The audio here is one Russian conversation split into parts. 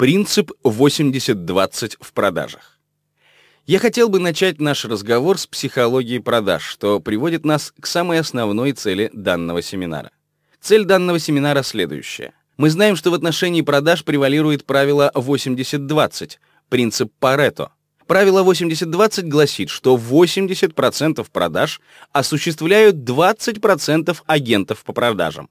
Принцип 80-20 в продажах. Я хотел бы начать наш разговор с психологии продаж, что приводит нас к самой основной цели данного семинара. Цель данного семинара следующая. Мы знаем, что в отношении продаж превалирует правило 80-20, принцип Парето. Правило 80-20 гласит, что 80% продаж осуществляют 20% агентов по продажам.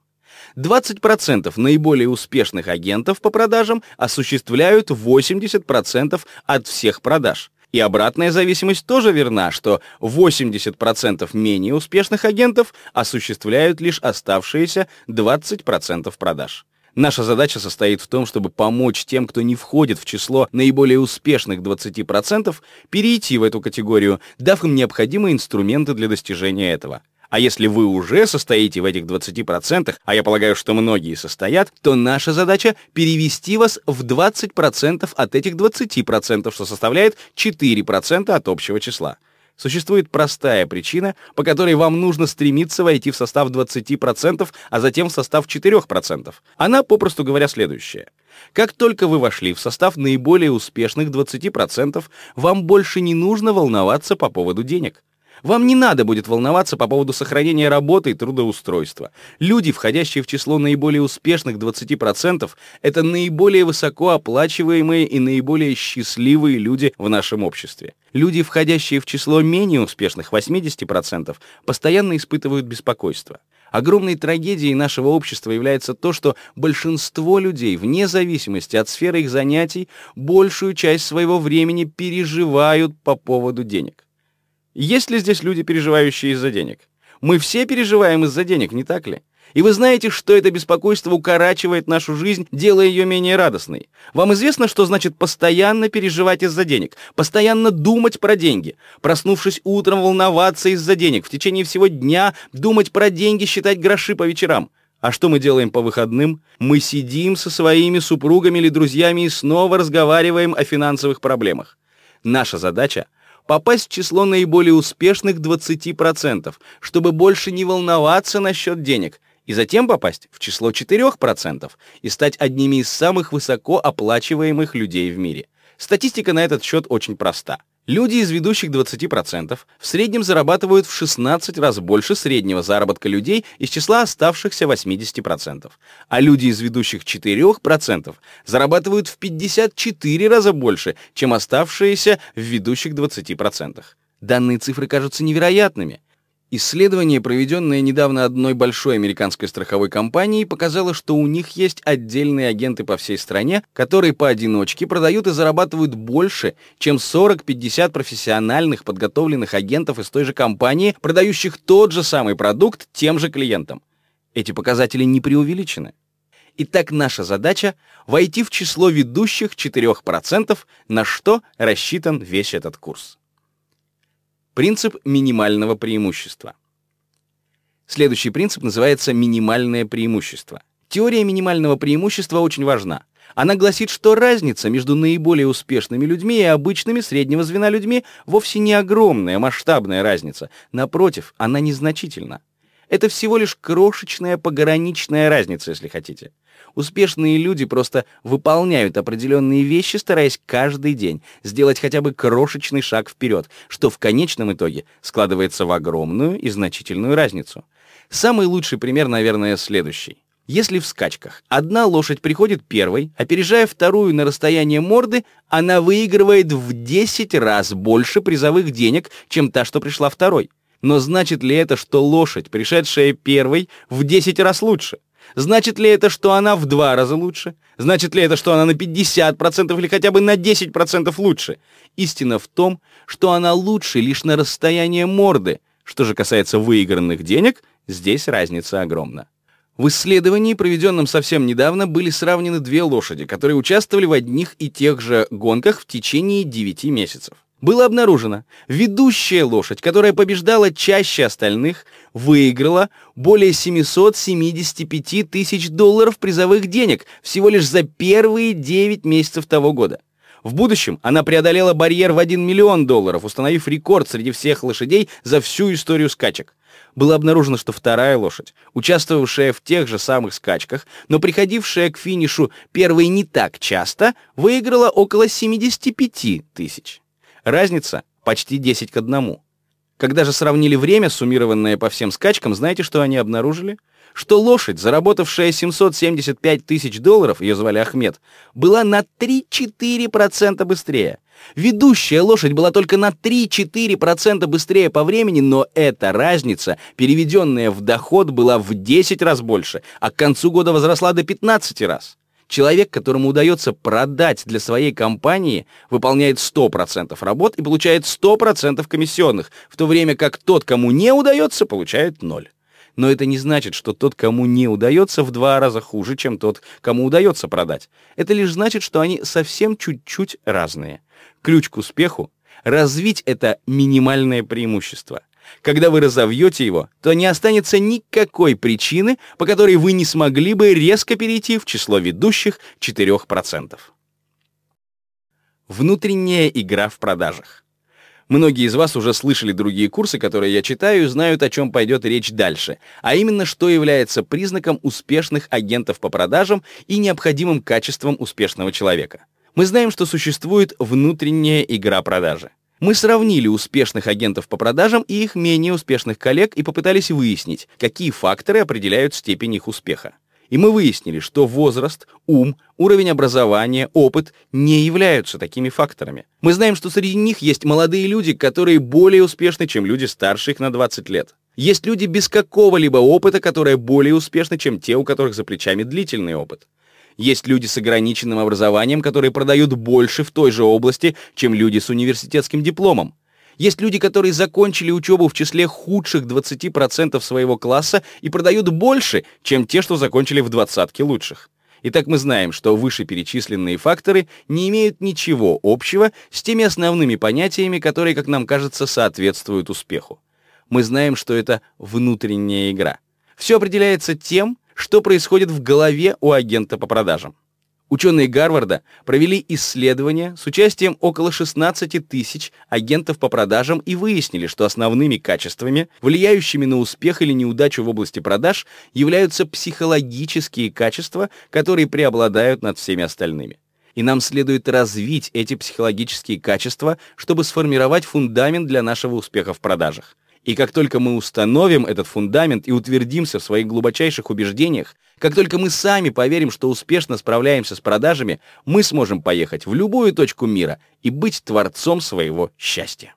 20% наиболее успешных агентов по продажам осуществляют 80% от всех продаж. И обратная зависимость тоже верна, что 80% менее успешных агентов осуществляют лишь оставшиеся 20% продаж. Наша задача состоит в том, чтобы помочь тем, кто не входит в число наиболее успешных 20%, перейти в эту категорию, дав им необходимые инструменты для достижения этого. А если вы уже состоите в этих 20%, а я полагаю, что многие состоят, то наша задача перевести вас в 20% от этих 20%, что составляет 4% от общего числа. Существует простая причина, по которой вам нужно стремиться войти в состав 20%, а затем в состав 4%. Она, попросту говоря, следующая. Как только вы вошли в состав наиболее успешных 20%, вам больше не нужно волноваться по поводу денег. Вам не надо будет волноваться по поводу сохранения работы и трудоустройства. Люди, входящие в число наиболее успешных 20%, это наиболее высокооплачиваемые и наиболее счастливые люди в нашем обществе. Люди, входящие в число менее успешных 80%, постоянно испытывают беспокойство. Огромной трагедией нашего общества является то, что большинство людей, вне зависимости от сферы их занятий, большую часть своего времени переживают по поводу денег. Есть ли здесь люди, переживающие из-за денег? Мы все переживаем из-за денег, не так ли? И вы знаете, что это беспокойство укорачивает нашу жизнь, делая ее менее радостной. Вам известно, что значит постоянно переживать из-за денег, постоянно думать про деньги, проснувшись утром волноваться из-за денег, в течение всего дня думать про деньги, считать гроши по вечерам. А что мы делаем по выходным? Мы сидим со своими супругами или друзьями и снова разговариваем о финансовых проблемах. Наша задача — попасть в число наиболее успешных 20%, чтобы больше не волноваться насчет денег, и затем попасть в число 4% и стать одними из самых высоко оплачиваемых людей в мире. Статистика на этот счет очень проста. Люди из ведущих 20% в среднем зарабатывают в 16 раз больше среднего заработка людей из числа оставшихся 80%. А люди из ведущих 4% зарабатывают в 54 раза больше, чем оставшиеся в ведущих 20%. Данные цифры кажутся невероятными. Исследование, проведенное недавно одной большой американской страховой компанией, показало, что у них есть отдельные агенты по всей стране, которые поодиночке продают и зарабатывают больше, чем 40-50 профессиональных подготовленных агентов из той же компании, продающих тот же самый продукт тем же клиентам. Эти показатели не преувеличены. Итак, наша задача — войти в число ведущих 4%, на что рассчитан весь этот курс. Принцип минимального преимущества. Следующий принцип называется минимальное преимущество. Теория минимального преимущества очень важна. Она гласит, что разница между наиболее успешными людьми и обычными среднего звена людьми вовсе не огромная, масштабная разница. Напротив, она незначительна. Это всего лишь крошечная пограничная разница, если хотите. Успешные люди просто выполняют определенные вещи, стараясь каждый день сделать хотя бы крошечный шаг вперед, что в конечном итоге складывается в огромную и значительную разницу. Самый лучший пример, наверное, следующий. Если в скачках одна лошадь приходит первой, опережая вторую на расстояние морды, она выигрывает в 10 раз больше призовых денег, чем та, что пришла второй. Но значит ли это, что лошадь, пришедшая первой, в 10 раз лучше? Значит ли это, что она в два раза лучше? Значит ли это, что она на 50% или хотя бы на 10% лучше? Истина в том, что она лучше лишь на расстояние морды. Что же касается выигранных денег, здесь разница огромна. В исследовании, проведенном совсем недавно, были сравнены две лошади, которые участвовали в одних и тех же гонках в течение 9 месяцев было обнаружено, ведущая лошадь, которая побеждала чаще остальных, выиграла более 775 тысяч долларов призовых денег всего лишь за первые 9 месяцев того года. В будущем она преодолела барьер в 1 миллион долларов, установив рекорд среди всех лошадей за всю историю скачек. было обнаружено, что вторая лошадь, участвовавшая в тех же самых скачках, но приходившая к финишу первой не так часто, выиграла около 75 тысяч. Разница почти 10 к 1. Когда же сравнили время, суммированное по всем скачкам, знаете, что они обнаружили? Что лошадь, заработавшая 775 тысяч долларов, ее звали Ахмед, была на 3-4% быстрее. Ведущая лошадь была только на 3-4% быстрее по времени, но эта разница, переведенная в доход, была в 10 раз больше, а к концу года возросла до 15 раз. Человек, которому удается продать для своей компании, выполняет 100% работ и получает 100% комиссионных, в то время как тот, кому не удается, получает 0. Но это не значит, что тот, кому не удается, в два раза хуже, чем тот, кому удается продать. Это лишь значит, что они совсем чуть-чуть разные. Ключ к успеху — развить это минимальное преимущество. Когда вы разовьете его, то не останется никакой причины, по которой вы не смогли бы резко перейти в число ведущих 4%. Внутренняя игра в продажах. Многие из вас уже слышали другие курсы, которые я читаю, и знают, о чем пойдет речь дальше, а именно, что является признаком успешных агентов по продажам и необходимым качеством успешного человека. Мы знаем, что существует внутренняя игра продажи. Мы сравнили успешных агентов по продажам и их менее успешных коллег и попытались выяснить, какие факторы определяют степень их успеха. И мы выяснили, что возраст, ум, уровень образования, опыт не являются такими факторами. Мы знаем, что среди них есть молодые люди, которые более успешны, чем люди старше их на 20 лет. Есть люди без какого-либо опыта, которые более успешны, чем те, у которых за плечами длительный опыт. Есть люди с ограниченным образованием, которые продают больше в той же области, чем люди с университетским дипломом. Есть люди, которые закончили учебу в числе худших 20% своего класса и продают больше, чем те, что закончили в двадцатке лучших. Итак, мы знаем, что вышеперечисленные факторы не имеют ничего общего с теми основными понятиями, которые, как нам кажется, соответствуют успеху. Мы знаем, что это внутренняя игра. Все определяется тем, что происходит в голове у агента по продажам. Ученые Гарварда провели исследование с участием около 16 тысяч агентов по продажам и выяснили, что основными качествами, влияющими на успех или неудачу в области продаж, являются психологические качества, которые преобладают над всеми остальными. И нам следует развить эти психологические качества, чтобы сформировать фундамент для нашего успеха в продажах. И как только мы установим этот фундамент и утвердимся в своих глубочайших убеждениях, как только мы сами поверим, что успешно справляемся с продажами, мы сможем поехать в любую точку мира и быть творцом своего счастья.